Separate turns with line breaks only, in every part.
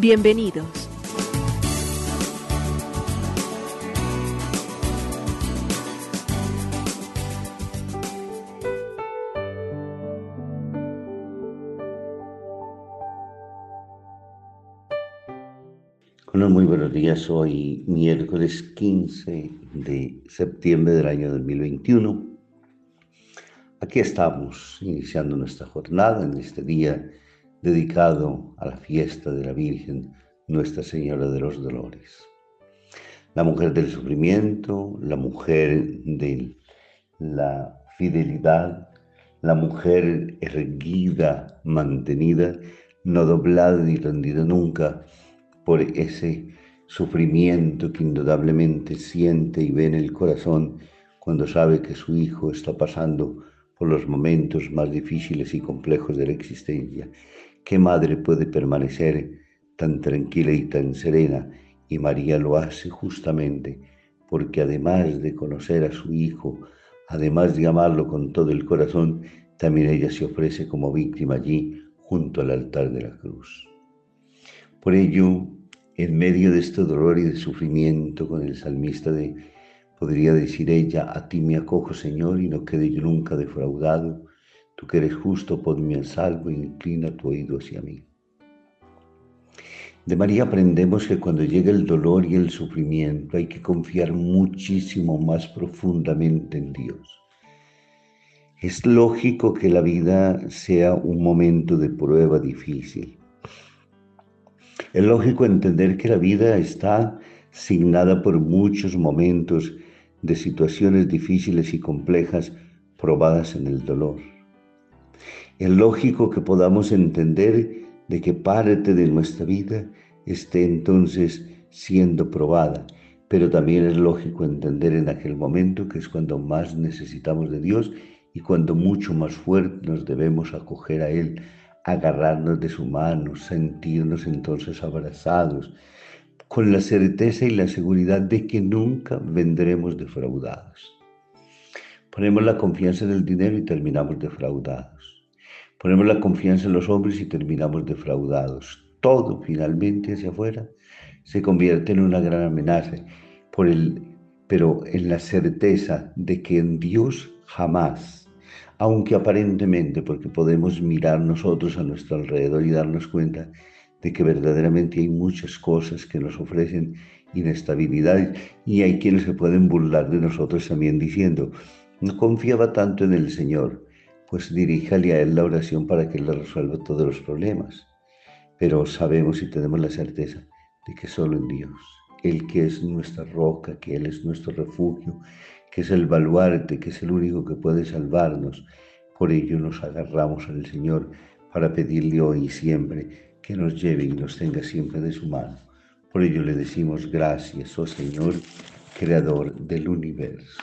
Bienvenidos.
Muy buenos días. Hoy miércoles 15 de septiembre del año 2021. Aquí estamos iniciando nuestra jornada en este día dedicado a la fiesta de la Virgen Nuestra Señora de los Dolores. La mujer del sufrimiento, la mujer de la fidelidad, la mujer erguida, mantenida, no doblada ni rendida nunca por ese sufrimiento que indudablemente siente y ve en el corazón cuando sabe que su hijo está pasando por los momentos más difíciles y complejos de la existencia. ¿Qué madre puede permanecer tan tranquila y tan serena? Y María lo hace justamente porque además de conocer a su hijo, además de amarlo con todo el corazón, también ella se ofrece como víctima allí junto al altar de la cruz. Por ello, en medio de este dolor y de sufrimiento con el salmista de, podría decir ella, a ti me acojo Señor y no quede yo nunca defraudado, tú que eres justo, ponme al salvo inclina tu oído hacia mí. De María aprendemos que cuando llega el dolor y el sufrimiento hay que confiar muchísimo más profundamente en Dios. Es lógico que la vida sea un momento de prueba difícil, es lógico entender que la vida está signada por muchos momentos de situaciones difíciles y complejas probadas en el dolor. Es lógico que podamos entender de que parte de nuestra vida esté entonces siendo probada, pero también es lógico entender en aquel momento que es cuando más necesitamos de Dios y cuando mucho más fuerte nos debemos acoger a Él, agarrarnos de su mano, sentirnos entonces abrazados, con la certeza y la seguridad de que nunca vendremos defraudados. Ponemos la confianza en el dinero y terminamos defraudados. Ponemos la confianza en los hombres y terminamos defraudados. Todo finalmente hacia afuera se convierte en una gran amenaza, pero en la certeza de que en Dios jamás aunque aparentemente, porque podemos mirar nosotros a nuestro alrededor y darnos cuenta de que verdaderamente hay muchas cosas que nos ofrecen inestabilidad y hay quienes se pueden burlar de nosotros también diciendo, no confiaba tanto en el Señor, pues diríjale a Él la oración para que Él le resuelva todos los problemas. Pero sabemos y tenemos la certeza de que solo en Dios, Él que es nuestra roca, que Él es nuestro refugio, que es el baluarte, que es el único que puede salvarnos. Por ello nos agarramos al Señor para pedirle hoy y siempre que nos lleve y nos tenga siempre de su mano. Por ello le decimos gracias, oh Señor, Creador del universo.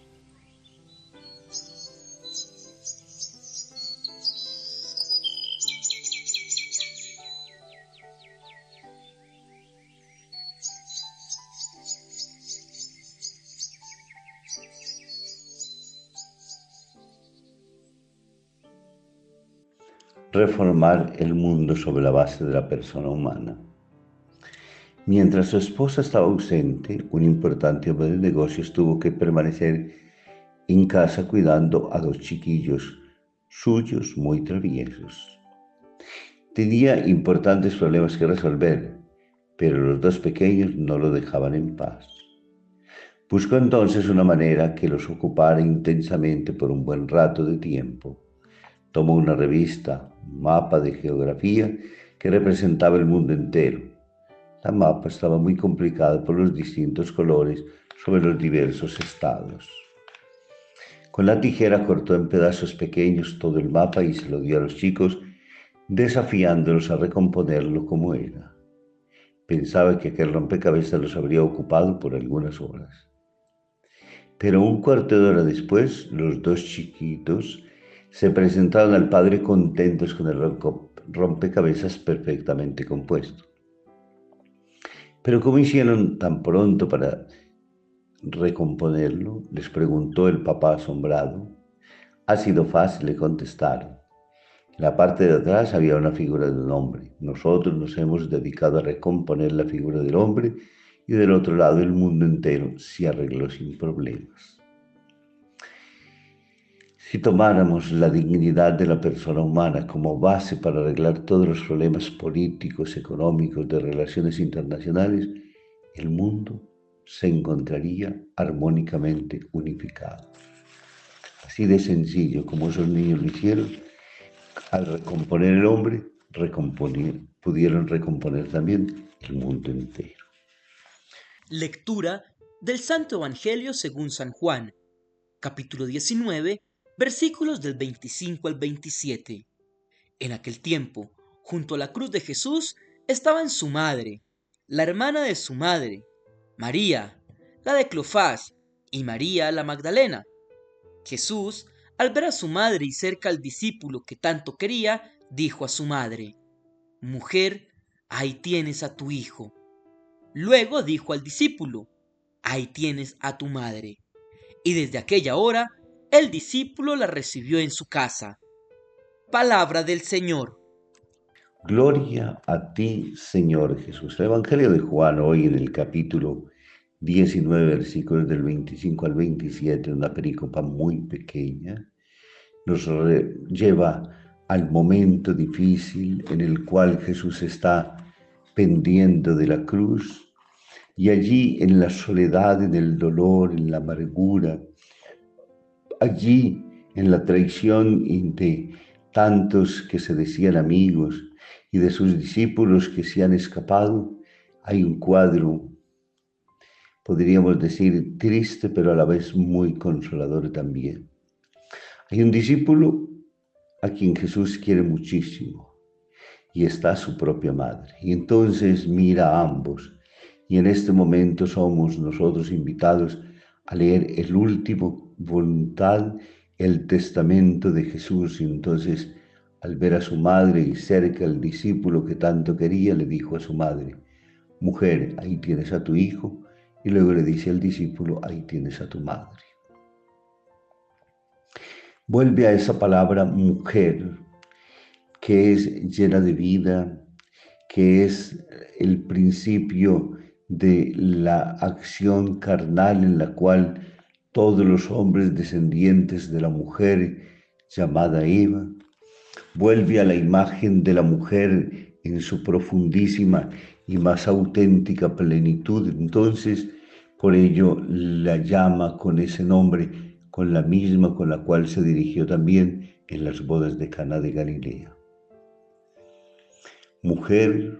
Reformar el mundo sobre la base de la persona humana. Mientras su esposa estaba ausente, un importante hombre de negocios tuvo que permanecer en casa cuidando a dos chiquillos suyos muy traviesos. Tenía importantes problemas que resolver, pero los dos pequeños no lo dejaban en paz. Buscó entonces una manera que los ocupara intensamente por un buen rato de tiempo. Tomó una revista, mapa de geografía, que representaba el mundo entero. La mapa estaba muy complicada por los distintos colores sobre los diversos estados. Con la tijera cortó en pedazos pequeños todo el mapa y se lo dio a los chicos desafiándolos a recomponerlo como era. Pensaba que aquel rompecabezas los habría ocupado por algunas horas. Pero un cuarto de hora después, los dos chiquitos se presentaron al padre contentos con el rompecabezas perfectamente compuesto. Pero ¿cómo hicieron tan pronto para recomponerlo? Les preguntó el papá asombrado. Ha sido fácil, le contestaron. En la parte de atrás había una figura de un hombre. Nosotros nos hemos dedicado a recomponer la figura del hombre y del otro lado el mundo entero se arregló sin problemas. Si tomáramos la dignidad de la persona humana como base para arreglar todos los problemas políticos, económicos, de relaciones internacionales, el mundo se encontraría armónicamente unificado. Así de sencillo como esos niños lo hicieron, al recomponer el hombre, pudieron recomponer también el mundo entero.
Lectura del Santo Evangelio según San Juan, capítulo 19, versículos del 25 al 27. En aquel tiempo, junto a la cruz de Jesús, estaban su madre, la hermana de su madre, María, la de Clofás, y María la Magdalena. Jesús al ver a su madre y cerca al discípulo que tanto quería, dijo a su madre, Mujer, ahí tienes a tu hijo. Luego dijo al discípulo, Ahí tienes a tu madre. Y desde aquella hora el discípulo la recibió en su casa. Palabra del Señor.
Gloria a ti, Señor Jesús. El Evangelio de Juan hoy en el capítulo 19, versículos del 25 al 27, una pericopa muy pequeña, nos lleva al momento difícil en el cual Jesús está pendiendo de la cruz y allí en la soledad, en el dolor, en la amargura, allí en la traición de tantos que se decían amigos y de sus discípulos que se han escapado, hay un cuadro, podríamos decir, triste, pero a la vez muy consolador también. Hay un discípulo a quien Jesús quiere muchísimo y está su propia madre. Y entonces mira a ambos. Y en este momento somos nosotros invitados a leer el último voluntad, el testamento de Jesús. Y entonces, al ver a su madre y cerca al discípulo que tanto quería, le dijo a su madre, mujer, ahí tienes a tu hijo. Y luego le dice al discípulo, ahí tienes a tu madre. Vuelve a esa palabra mujer, que es llena de vida, que es el principio de la acción carnal en la cual todos los hombres descendientes de la mujer llamada Eva, vuelve a la imagen de la mujer en su profundísima y más auténtica plenitud. Entonces, por ello la llama con ese nombre con la misma con la cual se dirigió también en las bodas de Cana de Galilea. Mujer,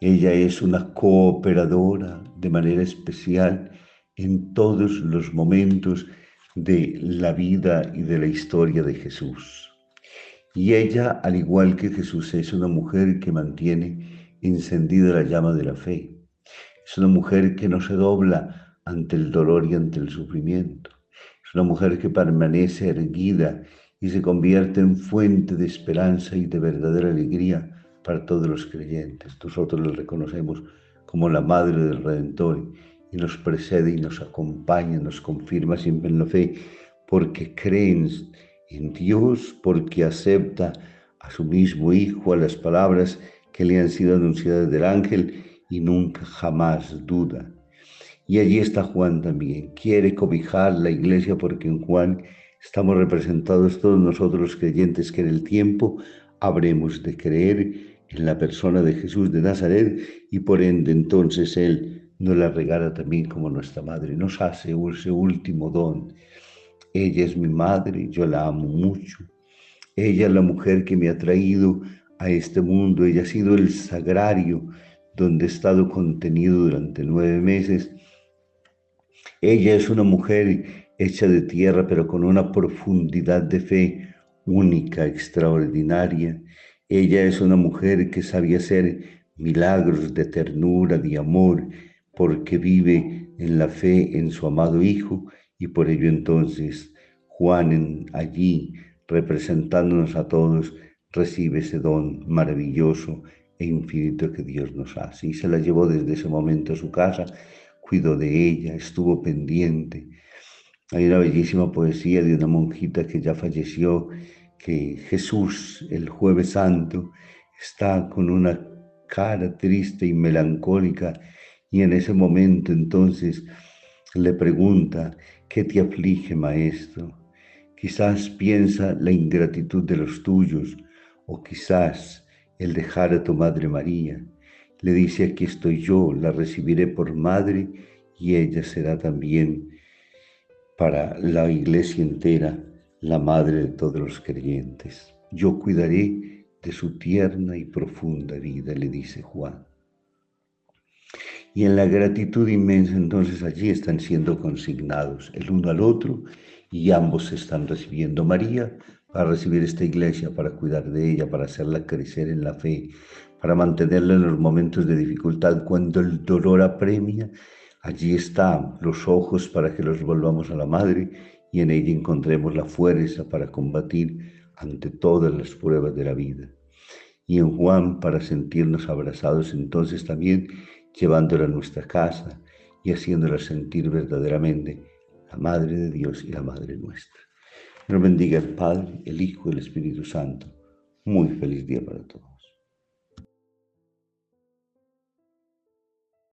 ella es una cooperadora de manera especial en todos los momentos de la vida y de la historia de Jesús. Y ella, al igual que Jesús, es una mujer que mantiene encendida la llama de la fe. Es una mujer que no se dobla ante el dolor y ante el sufrimiento. Es una mujer que permanece erguida y se convierte en fuente de esperanza y de verdadera alegría para todos los creyentes. Nosotros la reconocemos como la Madre del Redentor y nos precede y nos acompaña, nos confirma siempre en la fe, porque creen en Dios, porque acepta a su mismo Hijo, a las palabras que le han sido anunciadas del ángel y nunca jamás duda. Y allí está Juan también. Quiere cobijar la iglesia porque en Juan estamos representados todos nosotros creyentes que en el tiempo habremos de creer en la persona de Jesús de Nazaret y por ende entonces Él nos la regala también como nuestra madre, nos hace ese último don. Ella es mi madre, yo la amo mucho. Ella es la mujer que me ha traído a este mundo, ella ha sido el sagrario donde he estado contenido durante nueve meses. Ella es una mujer hecha de tierra, pero con una profundidad de fe única, extraordinaria. Ella es una mujer que sabía hacer milagros de ternura, de amor, porque vive en la fe en su amado Hijo y por ello entonces Juan allí representándonos a todos recibe ese don maravilloso e infinito que Dios nos hace. Y se la llevó desde ese momento a su casa, cuidó de ella, estuvo pendiente. Hay una bellísima poesía de una monjita que ya falleció, que Jesús el jueves santo está con una cara triste y melancólica y en ese momento entonces le pregunta, ¿qué te aflige, maestro? Quizás piensa la ingratitud de los tuyos o quizás el dejar a tu Madre María. Le dice, aquí estoy yo, la recibiré por madre y ella será también para la iglesia entera la madre de todos los creyentes. Yo cuidaré de su tierna y profunda vida, le dice Juan. Y en la gratitud inmensa entonces allí están siendo consignados el uno al otro y ambos están recibiendo María para recibir esta iglesia, para cuidar de ella, para hacerla crecer en la fe, para mantenerla en los momentos de dificultad. Cuando el dolor apremia, allí están los ojos para que los volvamos a la Madre y en ella encontremos la fuerza para combatir ante todas las pruebas de la vida. Y en Juan para sentirnos abrazados entonces también llevándola a nuestra casa y haciéndola sentir verdaderamente la Madre de Dios y la Madre nuestra. Nos bendiga el Padre, el Hijo y el Espíritu Santo. Muy feliz día para todos.